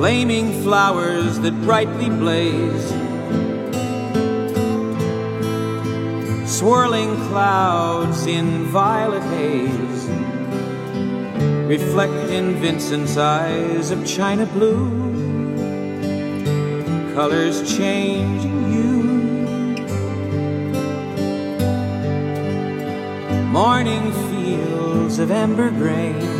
Flaming flowers that brightly blaze. Swirling clouds in violet haze. Reflect in Vincent's eyes of china blue. Colors changing you. morning fields of amber grain,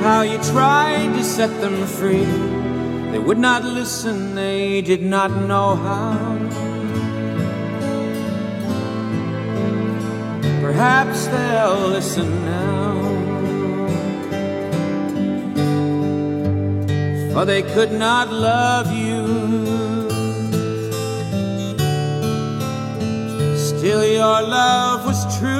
How you tried to set them free. They would not listen, they did not know how. Perhaps they'll listen now. For they could not love you. Still, your love was true.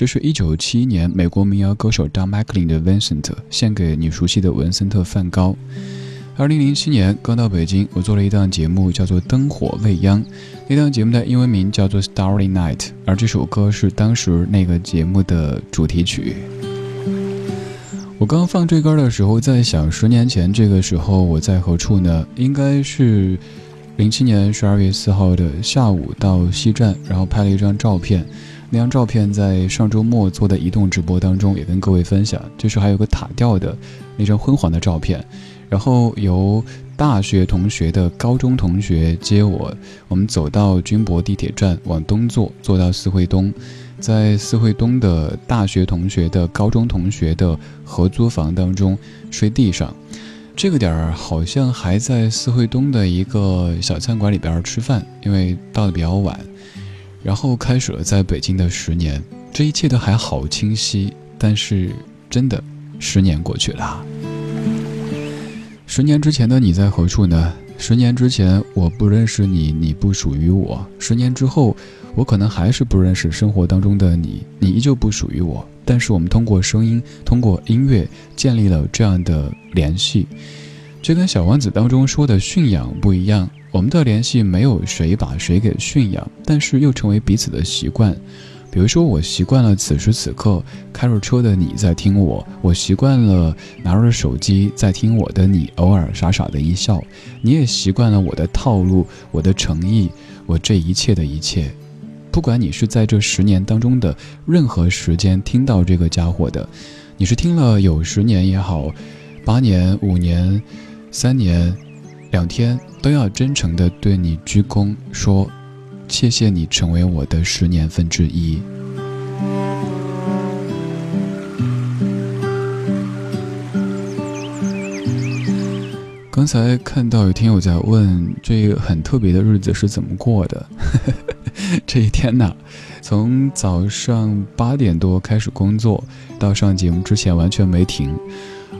这是一九七一年美国民谣歌手 Don McLean 的 Vincent 献给你熟悉的文森特·梵高。二零零七年刚到北京，我做了一档节目，叫做《灯火未央》。那档节目的英文名叫做《Starry Night》，而这首歌是当时那个节目的主题曲。我刚放这歌的时候，在想，十年前这个时候我在何处呢？应该是零七年十二月四号的下午到西站，然后拍了一张照片。那张照片在上周末做的移动直播当中也跟各位分享，就是还有个塔吊的那张昏黄的照片。然后由大学同学的高中同学接我，我们走到军博地铁站往东坐，坐到四惠东，在四惠东的大学同学的高中同学的合租房当中睡地上。这个点儿好像还在四惠东的一个小餐馆里边吃饭，因为到的比较晚。然后开始了在北京的十年，这一切都还好清晰，但是真的，十年过去了。十年之前的你在何处呢？十年之前我不认识你，你不属于我。十年之后，我可能还是不认识生活当中的你，你依旧不属于我。但是我们通过声音，通过音乐，建立了这样的联系。这跟《小王子》当中说的驯养不一样，我们的联系没有谁把谁给驯养，但是又成为彼此的习惯。比如说，我习惯了此时此刻开着车的你在听我，我习惯了拿着手机在听我的你，偶尔傻傻的一笑，你也习惯了我的套路，我的诚意，我这一切的一切。不管你是在这十年当中的任何时间听到这个家伙的，你是听了有十年也好，八年、五年、三年、两天，都要真诚的对你鞠躬说。谢谢你成为我的十年分之一。刚才看到有听友在问，这个很特别的日子是怎么过的？这一天呢，从早上八点多开始工作，到上节目之前完全没停。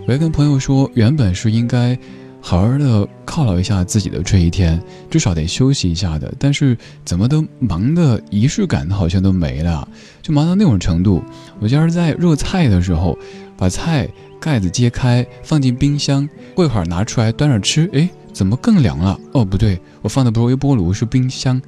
我还跟朋友说，原本是应该。好好的犒劳一下自己的这一天，至少得休息一下的。但是怎么都忙的仪式感好像都没了，就忙到那种程度。我今儿在热菜的时候，把菜盖子揭开放进冰箱，过一会儿拿出来端着吃，哎，怎么更凉了？哦，不对，我放的不是微波炉，是冰箱。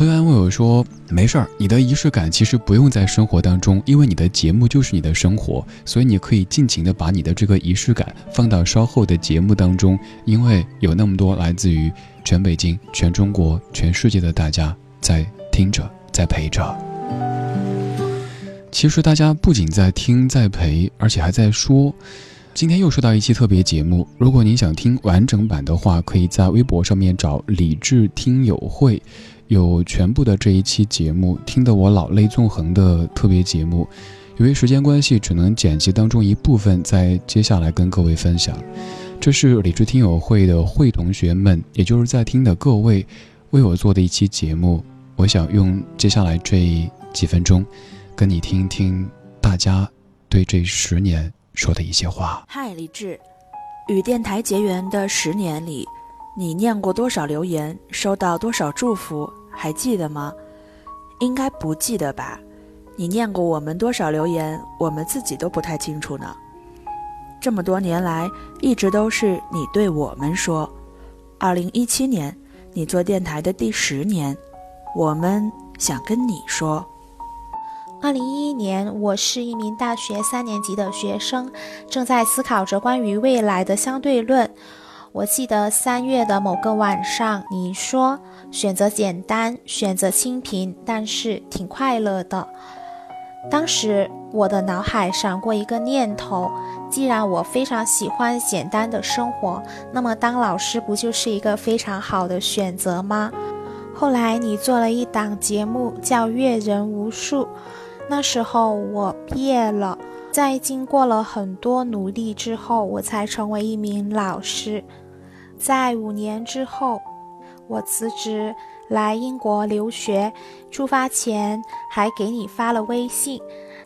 朋友安慰我说：“没事儿，你的仪式感其实不用在生活当中，因为你的节目就是你的生活，所以你可以尽情的把你的这个仪式感放到稍后的节目当中，因为有那么多来自于全北京、全中国、全世界的大家在听着，在陪着。其实大家不仅在听，在陪，而且还在说。今天又收到一期特别节目，如果您想听完整版的话，可以在微博上面找李智听友会。”有全部的这一期节目，听得我老泪纵横的特别节目，由于时间关系，只能剪辑当中一部分，在接下来跟各位分享。这是理智听友会的会同学们，也就是在听的各位，为我做的一期节目。我想用接下来这几分钟，跟你听一听大家对这十年说的一些话。嗨，李智，与电台结缘的十年里，你念过多少留言，收到多少祝福？还记得吗？应该不记得吧？你念过我们多少留言，我们自己都不太清楚呢。这么多年来，一直都是你对我们说。二零一七年，你做电台的第十年，我们想跟你说。二零一一年，我是一名大学三年级的学生，正在思考着关于未来的相对论。我记得三月的某个晚上，你说选择简单，选择清贫，但是挺快乐的。当时我的脑海闪过一个念头：既然我非常喜欢简单的生活，那么当老师不就是一个非常好的选择吗？后来你做了一档节目叫《阅人无数》，那时候我毕业了，在经过了很多努力之后，我才成为一名老师。在五年之后，我辞职来英国留学。出发前还给你发了微信。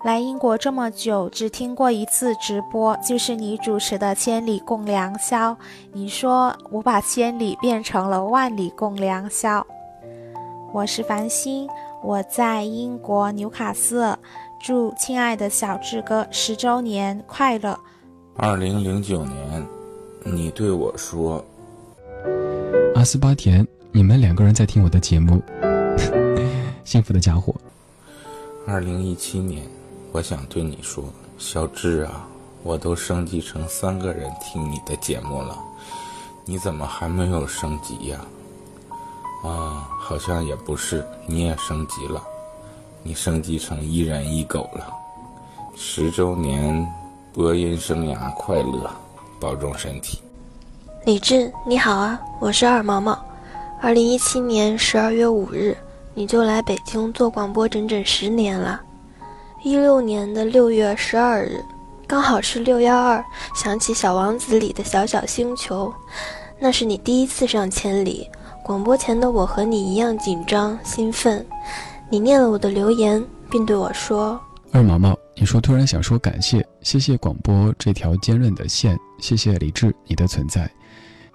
来英国这么久，只听过一次直播，就是你主持的《千里共良宵》。你说我把千里变成了万里共良宵。我是繁星，我在英国纽卡斯尔，祝亲爱的小志哥十周年快乐。二零零九年，你对我说：“阿斯巴甜，你们两个人在听我的节目，幸福的家伙。”二零一七年，我想对你说，小志啊，我都升级成三个人听你的节目了，你怎么还没有升级呀？啊，好像也不是，你也升级了，你升级成一人一狗了，十周年。播音生涯快乐，保重身体。李志，你好啊，我是二毛毛。二零一七年十二月五日，你就来北京做广播整整十年了。一六年的六月十二日，刚好是六幺二，想起《小王子》里的小小星球，那是你第一次上千里。广播前的我和你一样紧张兴奋。你念了我的留言，并对我说：“二毛毛。”你说突然想说感谢，谢谢广播这条坚韧的线，谢谢李志你的存在，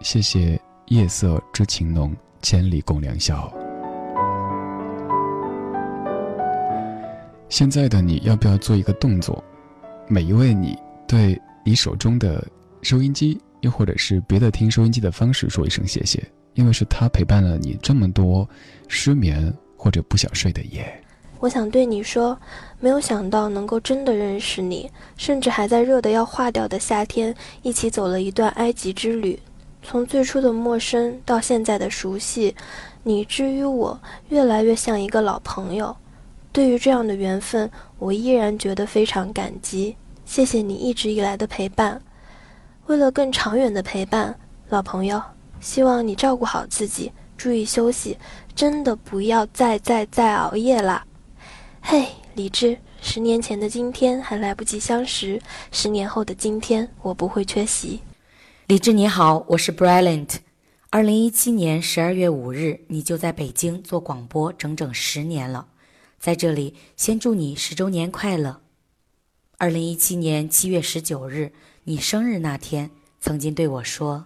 谢谢夜色之情浓，千里共良宵。现在的你要不要做一个动作？每一位你对你手中的收音机，又或者是别的听收音机的方式说一声谢谢，因为是他陪伴了你这么多失眠或者不想睡的夜。我想对你说，没有想到能够真的认识你，甚至还在热得要化掉的夏天一起走了一段埃及之旅。从最初的陌生到现在的熟悉，你之于我越来越像一个老朋友。对于这样的缘分，我依然觉得非常感激。谢谢你一直以来的陪伴。为了更长远的陪伴，老朋友，希望你照顾好自己，注意休息，真的不要再再再熬夜啦。嘿，李智，十年前的今天还来不及相识，十年后的今天我不会缺席。李智你好，我是 Brilliant。二零一七年十二月五日，你就在北京做广播整整十年了，在这里先祝你十周年快乐。二零一七年七月十九日，你生日那天，曾经对我说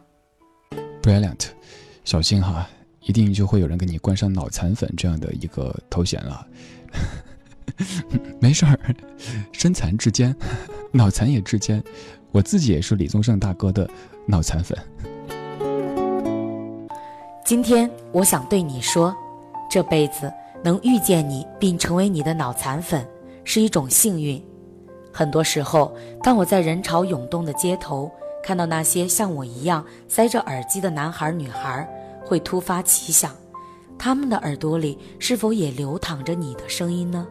：“Brilliant，小心哈，一定就会有人给你冠上脑残粉这样的一个头衔了。”没事儿，身残志坚，脑残也志坚。我自己也是李宗盛大哥的脑残粉。今天我想对你说，这辈子能遇见你并成为你的脑残粉是一种幸运。很多时候，当我在人潮涌动的街头看到那些像我一样塞着耳机的男孩女孩，会突发奇想，他们的耳朵里是否也流淌着你的声音呢？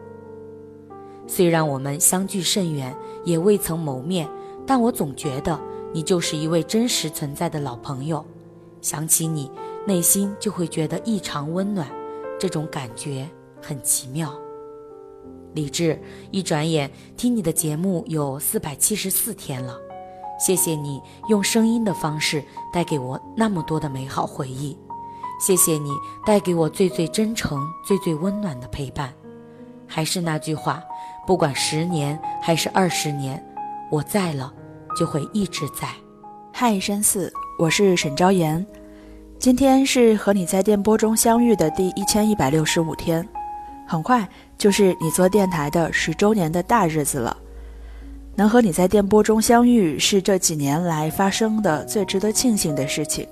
虽然我们相距甚远，也未曾谋面，但我总觉得你就是一位真实存在的老朋友。想起你，内心就会觉得异常温暖，这种感觉很奇妙。李志，一转眼听你的节目有四百七十四天了，谢谢你用声音的方式带给我那么多的美好回忆，谢谢你带给我最最真诚、最最温暖的陪伴。还是那句话。不管十年还是二十年，我在了，就会一直在。嗨，山寺，我是沈昭言。今天是和你在电波中相遇的第一千一百六十五天，很快就是你做电台的十周年的大日子了。能和你在电波中相遇，是这几年来发生的最值得庆幸的事情。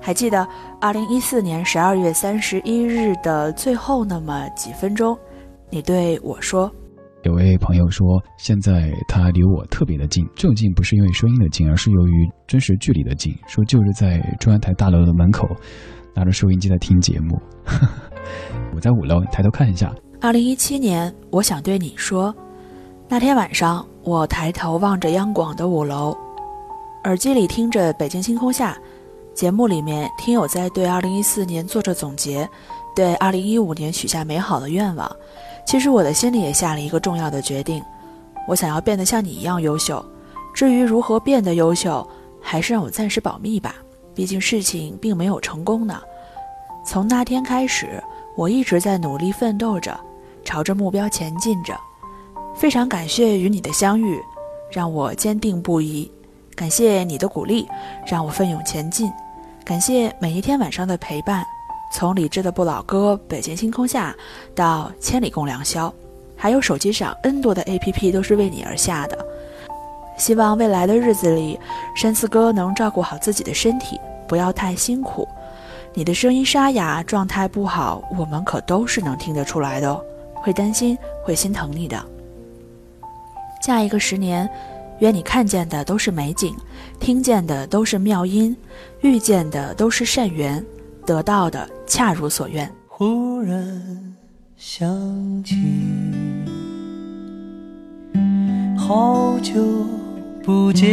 还记得二零一四年十二月三十一日的最后那么几分钟？你对我说：“有位朋友说，现在他离我特别的近，这种近不是因为声音的近，而是由于真实距离的近。说就是在中央台大楼的门口，拿着收音机在听节目。我在五楼，抬头看一下。二零一七年，我想对你说，那天晚上我抬头望着央广的五楼，耳机里听着《北京星空下》节目，里面听友在对二零一四年做着总结，对二零一五年许下美好的愿望。”其实我的心里也下了一个重要的决定，我想要变得像你一样优秀。至于如何变得优秀，还是让我暂时保密吧。毕竟事情并没有成功呢。从那天开始，我一直在努力奋斗着，朝着目标前进着。非常感谢与你的相遇，让我坚定不移。感谢你的鼓励，让我奋勇前进。感谢每一天晚上的陪伴。从理智的不老歌《北京星空下》到千里共良宵，还有手机上 N 多的 APP 都是为你而下的。希望未来的日子里，山寺哥能照顾好自己的身体，不要太辛苦。你的声音沙哑，状态不好，我们可都是能听得出来的哦，会担心，会心疼你的。下一个十年，愿你看见的都是美景，听见的都是妙音，遇见的都是善缘，得到的恰如所愿。忽然想起，好久。不见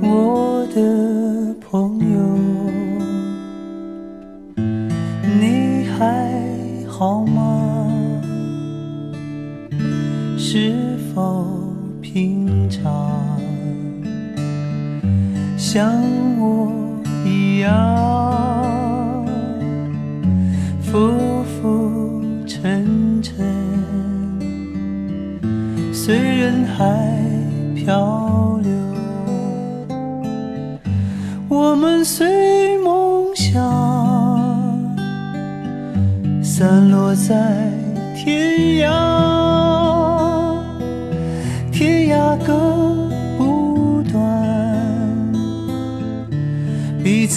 我的朋友，你还好吗？是否平常像我一样浮浮沉沉？随人海漂流，我们随梦想散落在天涯，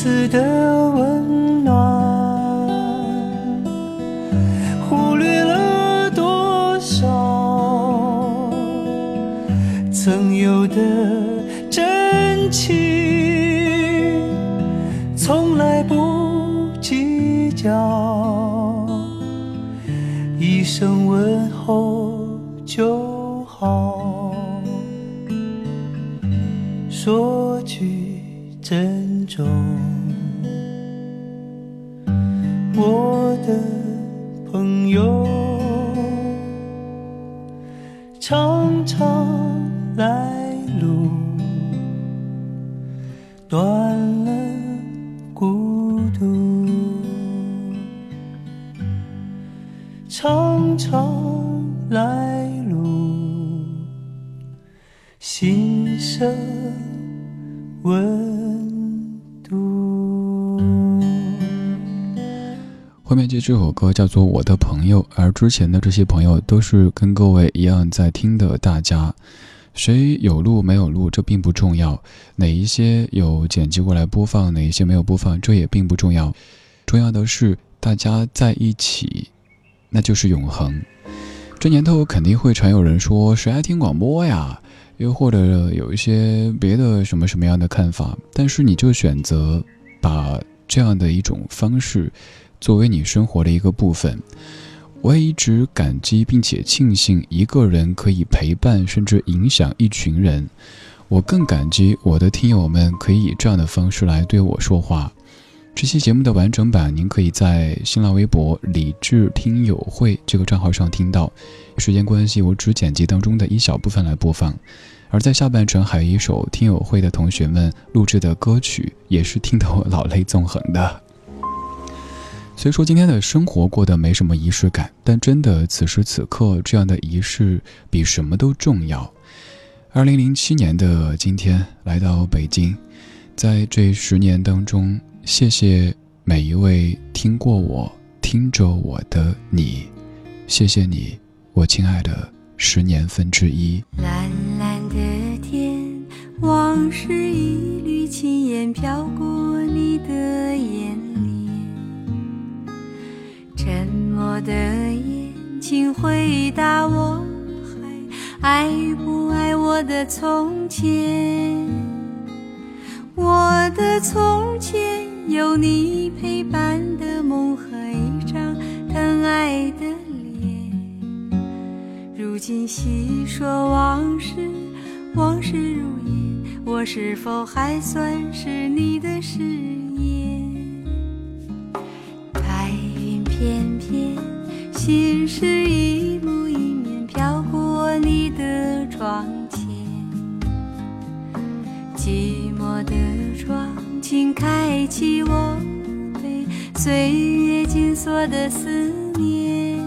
次的吻。珍重，我的朋友，常常。来这首歌叫做《我的朋友》，而之前的这些朋友都是跟各位一样在听的大家。谁有录没有录，这并不重要；哪一些有剪辑过来播放，哪一些没有播放，这也并不重要。重要的是大家在一起，那就是永恒。这年头肯定会常有人说：“谁爱听广播呀？”又或者有一些别的什么什么样的看法。但是你就选择把这样的一种方式作为你生活的一个部分。我也一直感激并且庆幸一个人可以陪伴甚至影响一群人。我更感激我的听友们可以以这样的方式来对我说话。这期节目的完整版，您可以在新浪微博“理智听友会”这个账号上听到。时间关系，我只剪辑当中的一小部分来播放。而在下半程，还有一首听友会的同学们录制的歌曲，也是听得我老泪纵横的。虽说今天的生活过得没什么仪式感，但真的此时此刻这样的仪式比什么都重要。二零零七年的今天来到北京，在这十年当中，谢谢每一位听过我、听着我的你，谢谢你，我亲爱的十年分之一。蓝蓝的天，往事一缕轻烟飘过你的眼。沉默的眼，睛回答我，还爱不爱我的从前？我的从前有你陪伴的梦和一张疼爱的脸。如今细说往事，往事如烟，我是否还算是你的誓言？翩翩，心事一幕一面飘过你的窗前。寂寞的窗，请开启我被岁月紧锁的思念。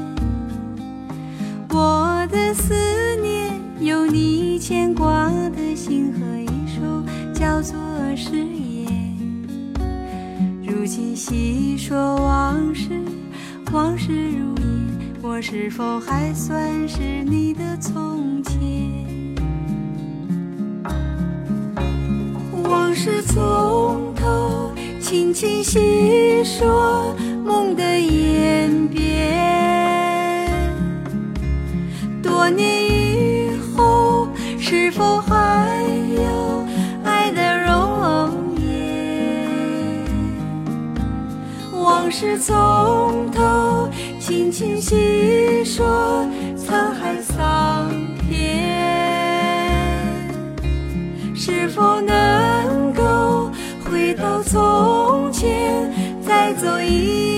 我的思念，有你牵挂的心和一首叫做誓言。如今细说往事，往事如烟，我是否还算是你的从前？往事从头，轻轻细说梦的演变。多年以后，是否还是从头，轻轻细说沧海桑田。是否能够回到从前，再走一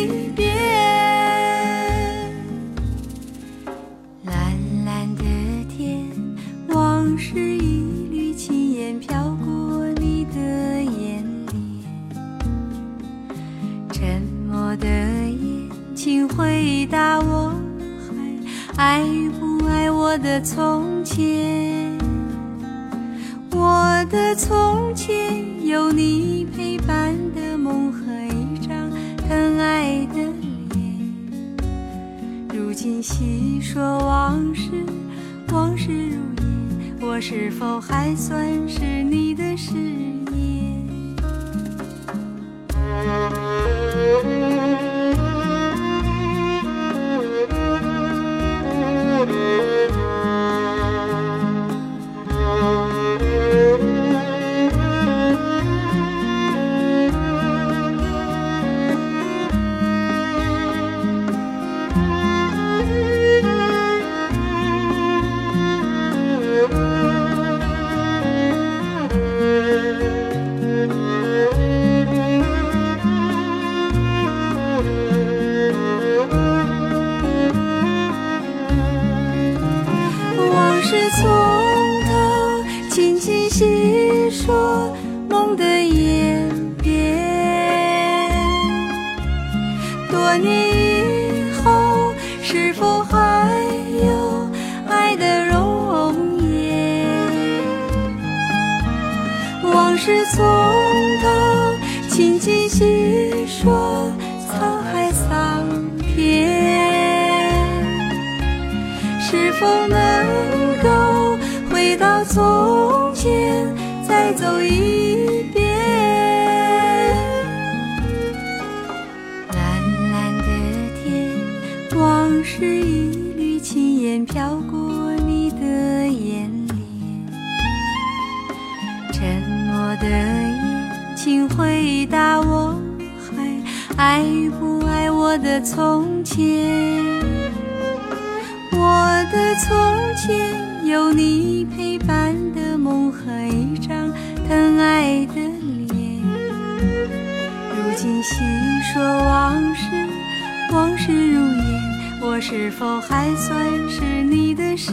的从前？我的从前有你陪伴的梦和一张疼爱的脸。如今细说往事，往事如烟，我是否还算是你的誓言？你说往事，往事如烟，我是否还算是你的誓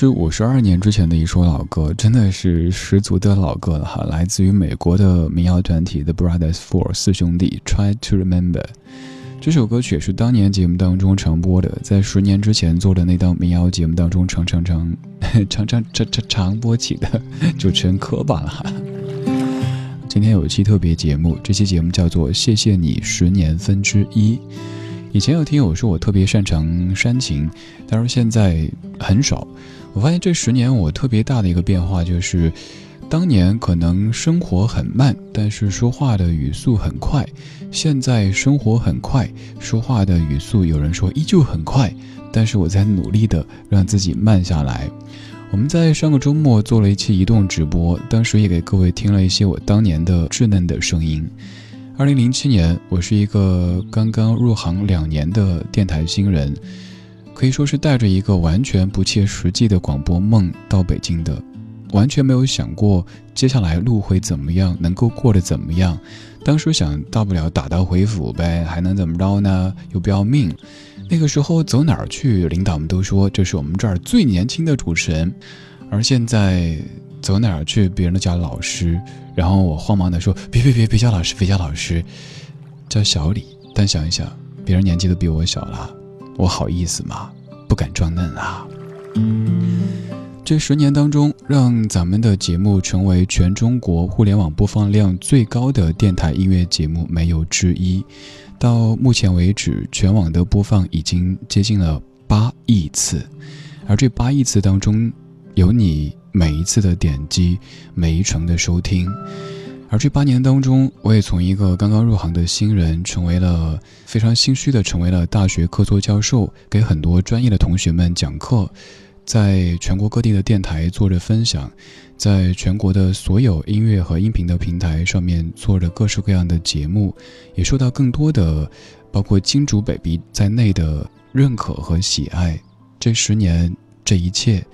是五十二年之前的一首老歌，真的是十足的老歌了哈，来自于美国的民谣团体 The Brothers Four 四兄弟。Try to remember，这首歌曲也是当年节目当中常播的，在十年之前做的那档民谣节目当中常常常 常常常常常播起的主持人磕巴了。今天有一期特别节目，这期节目叫做《谢谢你十年分之一》。以前有听友说我特别擅长煽情，但是现在很少。我发现这十年我特别大的一个变化就是，当年可能生活很慢，但是说话的语速很快；现在生活很快，说话的语速有人说依旧很快，但是我在努力的让自己慢下来。我们在上个周末做了一期移动直播，当时也给各位听了一些我当年的稚嫩的声音。二零零七年，我是一个刚刚入行两年的电台新人，可以说是带着一个完全不切实际的广播梦到北京的，完全没有想过接下来路会怎么样，能够过得怎么样。当时想，大不了打道回府呗，还能怎么着呢？又不要命。那个时候走哪儿去，领导们都说这是我们这儿最年轻的主持人，而现在走哪儿去，别人都叫老师。然后我慌忙地说：“别别别，别叫老师，别叫老师，叫小李。”但想一想，别人年纪都比我小了，我好意思吗？不敢装嫩啊。这十年当中，让咱们的节目成为全中国互联网播放量最高的电台音乐节目没有之一。到目前为止，全网的播放已经接近了八亿次，而这八亿次当中，有你每一次的点击，每一程的收听。而这八年当中，我也从一个刚刚入行的新人，成为了非常心虚的，成为了大学客座教授，给很多专业的同学们讲课，在全国各地的电台做着分享，在全国的所有音乐和音频的平台上面做着各式各样的节目，也受到更多的，包括金主 baby 在内的认可和喜爱。这十年，这一切，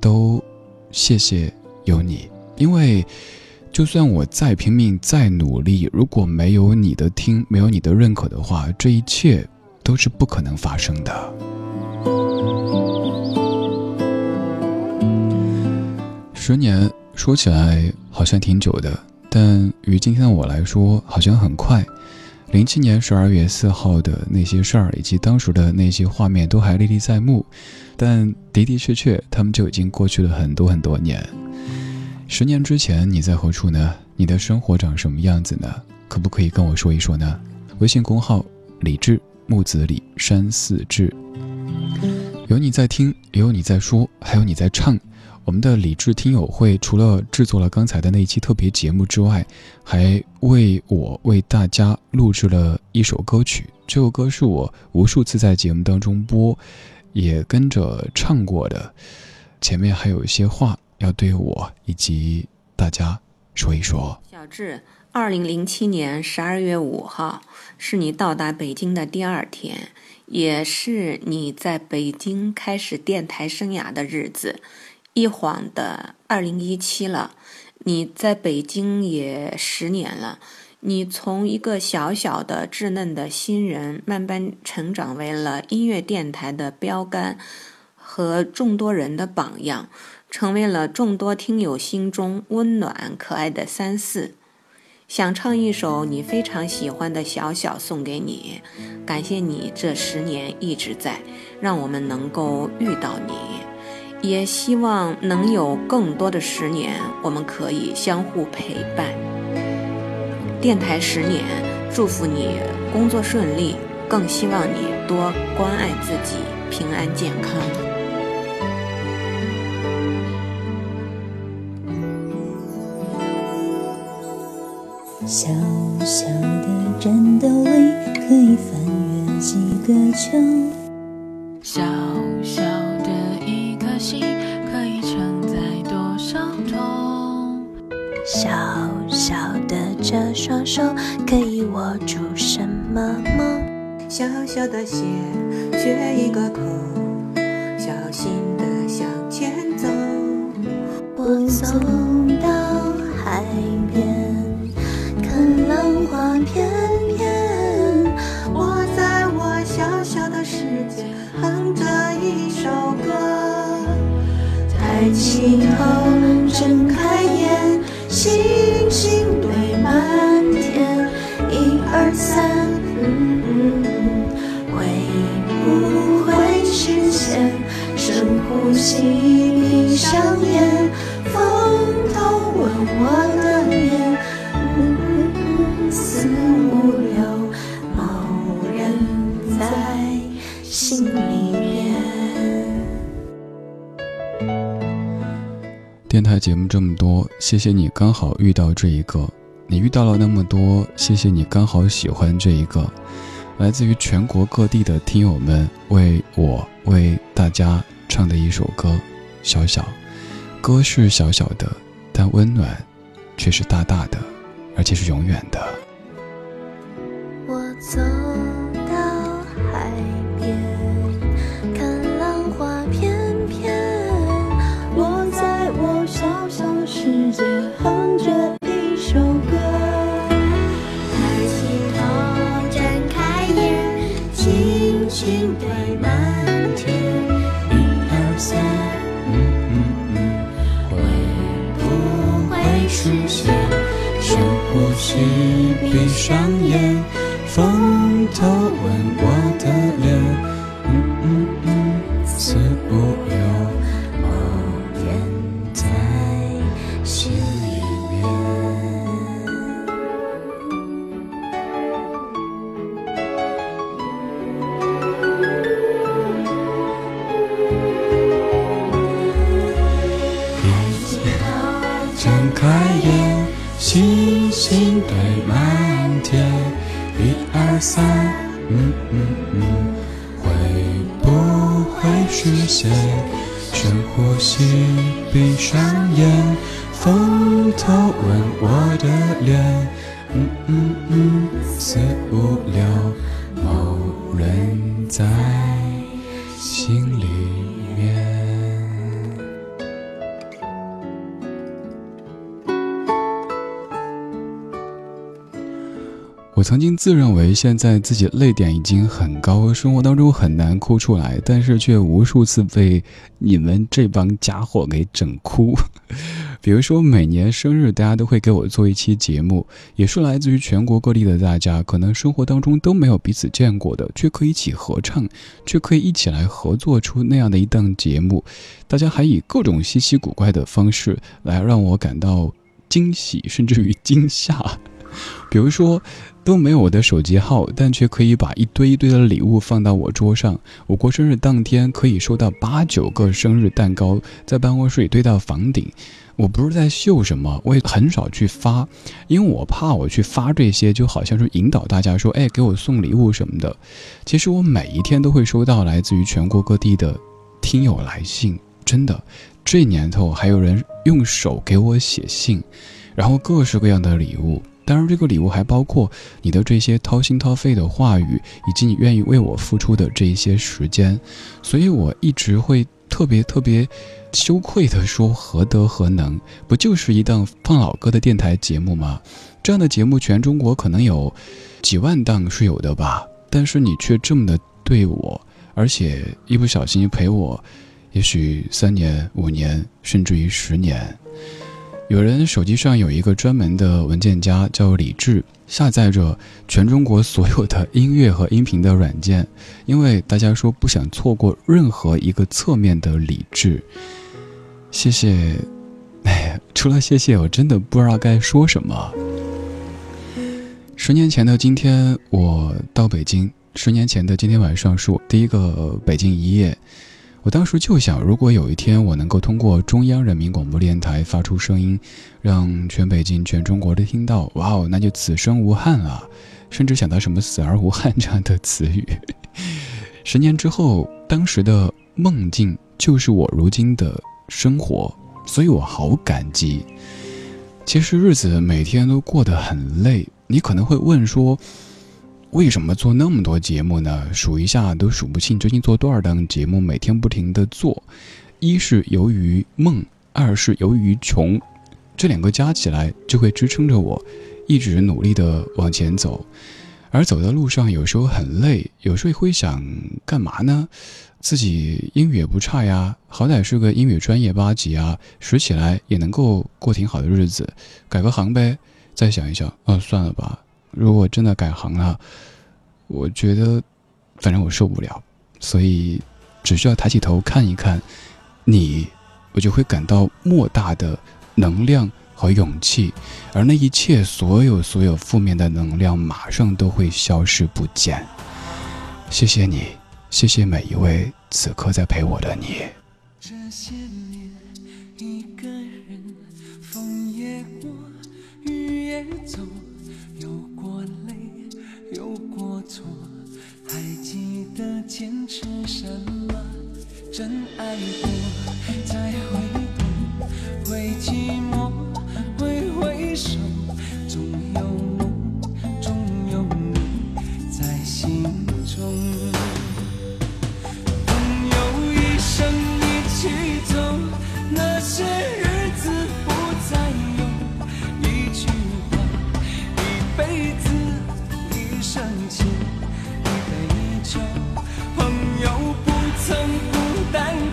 都谢谢有你，因为。就算我再拼命、再努力，如果没有你的听，没有你的认可的话，这一切都是不可能发生的。十年说起来好像挺久的，但于今天的我来说，好像很快。零七年十二月四号的那些事儿，以及当时的那些画面，都还历历在目，但的的确确，他们就已经过去了很多很多年。十年之前你在何处呢？你的生活长什么样子呢？可不可以跟我说一说呢？微信公号李志木子李山寺志，有你在听，也有你在说，还有你在唱。我们的理智听友会除了制作了刚才的那一期特别节目之外，还为我为大家录制了一首歌曲。这首歌是我无数次在节目当中播，也跟着唱过的。前面还有一些话要对我以及大家说一说。小智，二零零七年十二月五号是你到达北京的第二天，也是你在北京开始电台生涯的日子。一晃的二零一七了，你在北京也十年了。你从一个小小的稚嫩的新人，慢慢成长为了音乐电台的标杆和众多人的榜样，成为了众多听友心中温暖可爱的三四。想唱一首你非常喜欢的《小小》送给你，感谢你这十年一直在，让我们能够遇到你。也希望能有更多的十年，我们可以相互陪伴。电台十年，祝福你工作顺利，更希望你多关爱自己，平安健康。小小的战斗力可以翻越几个秋。小小的一颗心可以承载多少痛。小小的这双手可以握住什么梦？小小的鞋缺一个扣，抬起头，睁开眼。星星堆满天，一二三，会不会实现？深呼吸，闭上眼，台节目这么多，谢谢你刚好遇到这一个。你遇到了那么多，谢谢你刚好喜欢这一个。来自于全国各地的听友们为我为大家唱的一首歌，《小小》。歌是小小的，但温暖却是大大的，而且是永远的。我走闭上眼，风偷吻我的脸，似乎有某人在心里面。睁开眼。星星堆满天一二三嗯嗯嗯会不会实现深呼吸闭上眼风偷吻我的脸嗯嗯嗯四五六某人在心里我曾经自认为现在自己泪点已经很高，生活当中很难哭出来，但是却无数次被你们这帮家伙给整哭。比如说每年生日，大家都会给我做一期节目，也是来自于全国各地的大家，可能生活当中都没有彼此见过的，却可以一起合唱，却可以一起来合作出那样的一档节目。大家还以各种稀奇古怪的方式来让我感到惊喜，甚至于惊吓。比如说，都没有我的手机号，但却可以把一堆一堆的礼物放到我桌上。我过生日当天可以收到八九个生日蛋糕，在办公室里堆到房顶。我不是在秀什么，我也很少去发，因为我怕我去发这些，就好像是引导大家说，哎，给我送礼物什么的。其实我每一天都会收到来自于全国各地的听友来信，真的，这年头还有人用手给我写信。然后各式各样的礼物，当然这个礼物还包括你的这些掏心掏肺的话语，以及你愿意为我付出的这一些时间，所以我一直会特别特别羞愧的说何德何能？不就是一档放老歌的电台节目吗？这样的节目全中国可能有几万档是有的吧，但是你却这么的对我，而且一不小心陪我，也许三年、五年，甚至于十年。有人手机上有一个专门的文件夹，叫李志，下载着全中国所有的音乐和音频的软件，因为大家说不想错过任何一个侧面的李志。谢谢，哎，除了谢谢，我真的不知道该说什么。十年前的今天，我到北京。十年前的今天晚上，是我第一个北京一夜。我当时就想，如果有一天我能够通过中央人民广播电台发出声音，让全北京、全中国都听到，哇哦，那就此生无憾了。甚至想到什么“死而无憾”这样的词语。十年之后，当时的梦境就是我如今的生活，所以我好感激。其实日子每天都过得很累，你可能会问说。为什么做那么多节目呢？数一下都数不清，究竟做多少档节目？每天不停的做，一是由于梦，二是由于穷，这两个加起来就会支撑着我一直努力的往前走。而走的路上有时候很累，有时候会想干嘛呢？自己英语也不差呀，好歹是个英语专业八级啊，学起来也能够过挺好的日子，改个行呗。再想一想，啊，算了吧。如果真的改行了，我觉得，反正我受不了，所以只需要抬起头看一看你，我就会感到莫大的能量和勇气，而那一切所有所有负面的能量马上都会消失不见。谢谢你，谢谢每一位此刻在陪我的你。这些坚持什么？真爱过，才会懂，会寂寞，但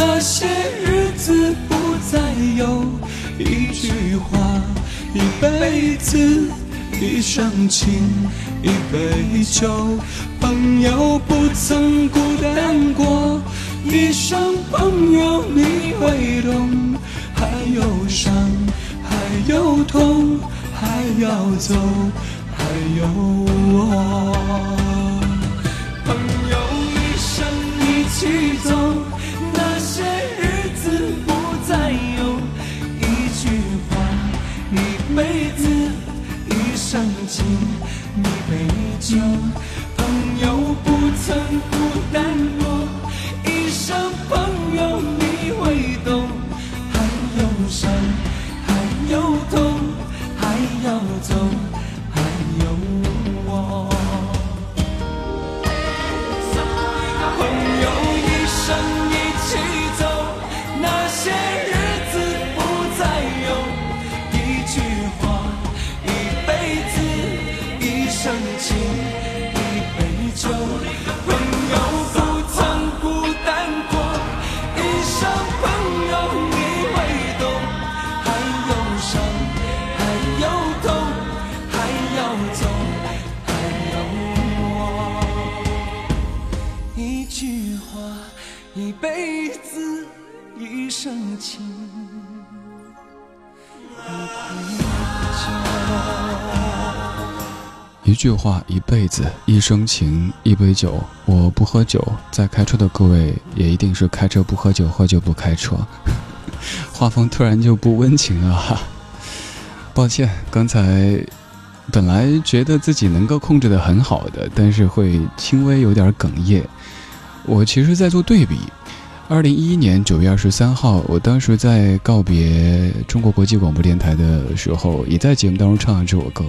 那些日子不再有。一句话，一辈子，一生情，一杯酒。朋友不曾孤单过，一生朋友你会懂。还有伤，还有痛，还要走，就一生情，一杯酒。我不喝酒，在开车的各位也一定是开车不喝酒，喝酒不开车。画风突然就不温情了哈，抱歉，刚才本来觉得自己能够控制的很好的，但是会轻微有点哽咽。我其实在做对比。二零一一年九月二十三号，我当时在告别中国国际广播电台的时候，也在节目当中唱了这首歌。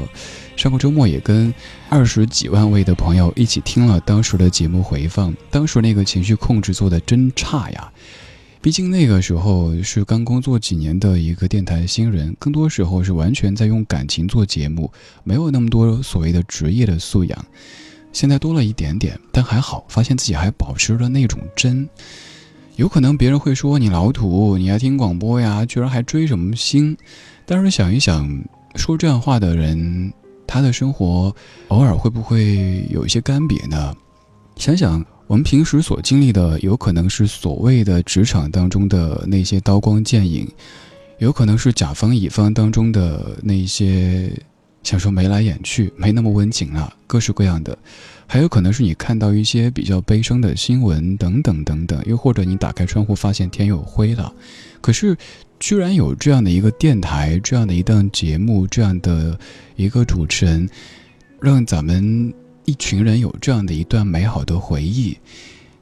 上个周末也跟二十几万位的朋友一起听了当时的节目回放，当时那个情绪控制做的真差呀！毕竟那个时候是刚工作几年的一个电台新人，更多时候是完全在用感情做节目，没有那么多所谓的职业的素养。现在多了一点点，但还好，发现自己还保持着那种真。有可能别人会说你老土，你爱听广播呀，居然还追什么星？但是想一想，说这样话的人，他的生活偶尔会不会有一些干瘪呢？想想我们平时所经历的，有可能是所谓的职场当中的那些刀光剑影，有可能是甲方乙方当中的那些，想说眉来眼去，没那么温情了，各式各样的。还有可能是你看到一些比较悲伤的新闻等等等等，又或者你打开窗户发现天有灰了，可是居然有这样的一个电台，这样的一档节目，这样的一个主持人，让咱们一群人有这样的一段美好的回忆。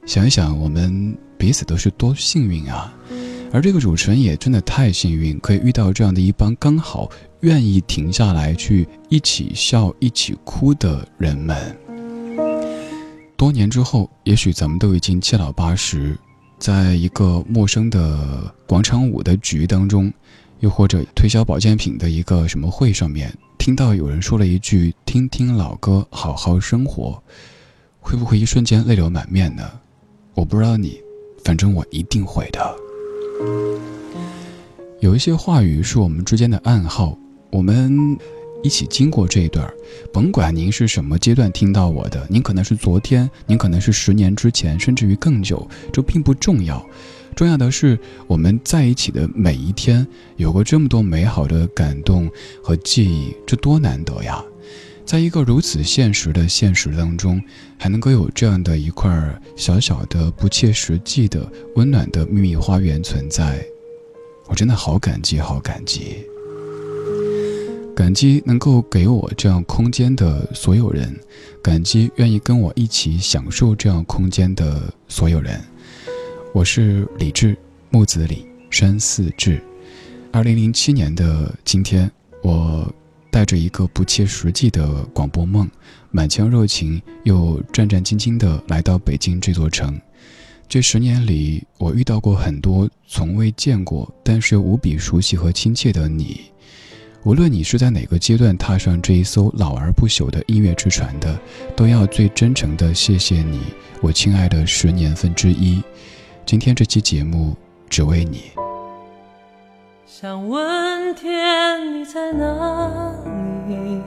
想一想，我们彼此都是多幸运啊！而这个主持人也真的太幸运，可以遇到这样的一帮刚好愿意停下来去一起笑、一起哭的人们。多年之后，也许咱们都已经七老八十，在一个陌生的广场舞的局当中，又或者推销保健品的一个什么会上面，听到有人说了一句“听听老歌，好好生活”，会不会一瞬间泪流满面呢？我不知道你，反正我一定会的。有一些话语是我们之间的暗号，我们。一起经过这一段甭管您是什么阶段听到我的，您可能是昨天，您可能是十年之前，甚至于更久，这并不重要。重要的是我们在一起的每一天，有过这么多美好的感动和记忆，这多难得呀！在一个如此现实的现实当中，还能够有这样的一块小小的、不切实际的温暖的秘密花园存在，我真的好感激，好感激。感激能够给我这样空间的所有人，感激愿意跟我一起享受这样空间的所有人。我是李志，木子李，山寺志。二零零七年的今天，我带着一个不切实际的广播梦，满腔热情又战战兢兢地来到北京这座城。这十年里，我遇到过很多从未见过，但是又无比熟悉和亲切的你。无论你是在哪个阶段踏上这一艘老而不朽的音乐之船的，都要最真诚的谢谢你，我亲爱的十年分之一。今天这期节目只为你。想问天，你在哪里？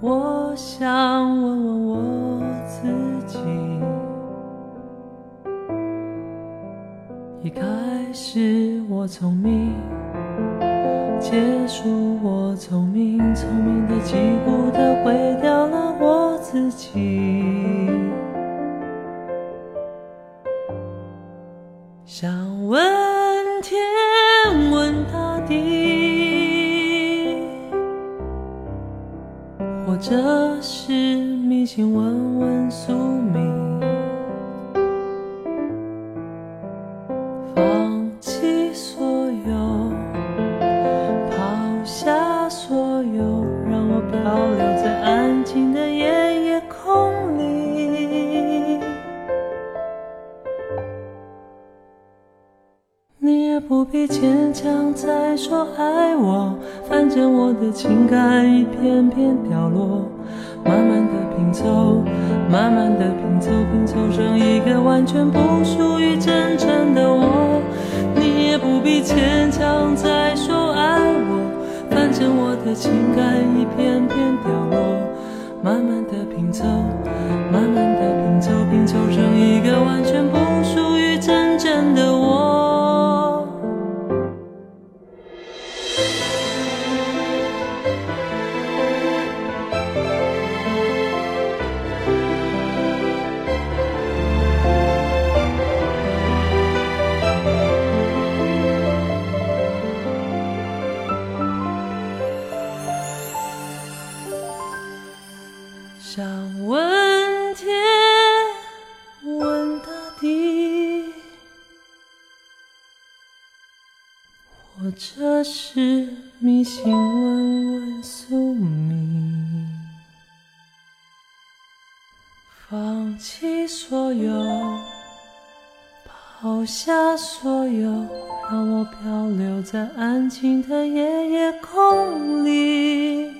我想问问我自己。一开始我聪明，结束我聪明，聪明的几乎的毁掉了我自己。感一片片掉落，慢慢的拼凑，慢慢的拼凑，拼凑成一个完全不属这是迷信，问问宿命，放弃所有，抛下所有，让我漂流在安静的夜夜空里。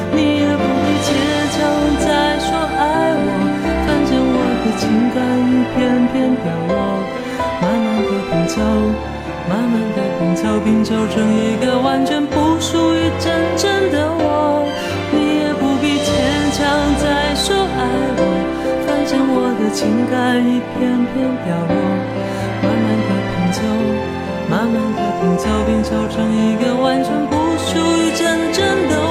情感一片片掉落，慢慢的拼凑，慢慢的拼凑，拼凑成一个完全不属于真正的我。你也不必坚强再说爱我，反正我的情感一片片掉落，慢慢的拼凑，慢慢的拼凑，拼凑成一个完全不属于真正的。我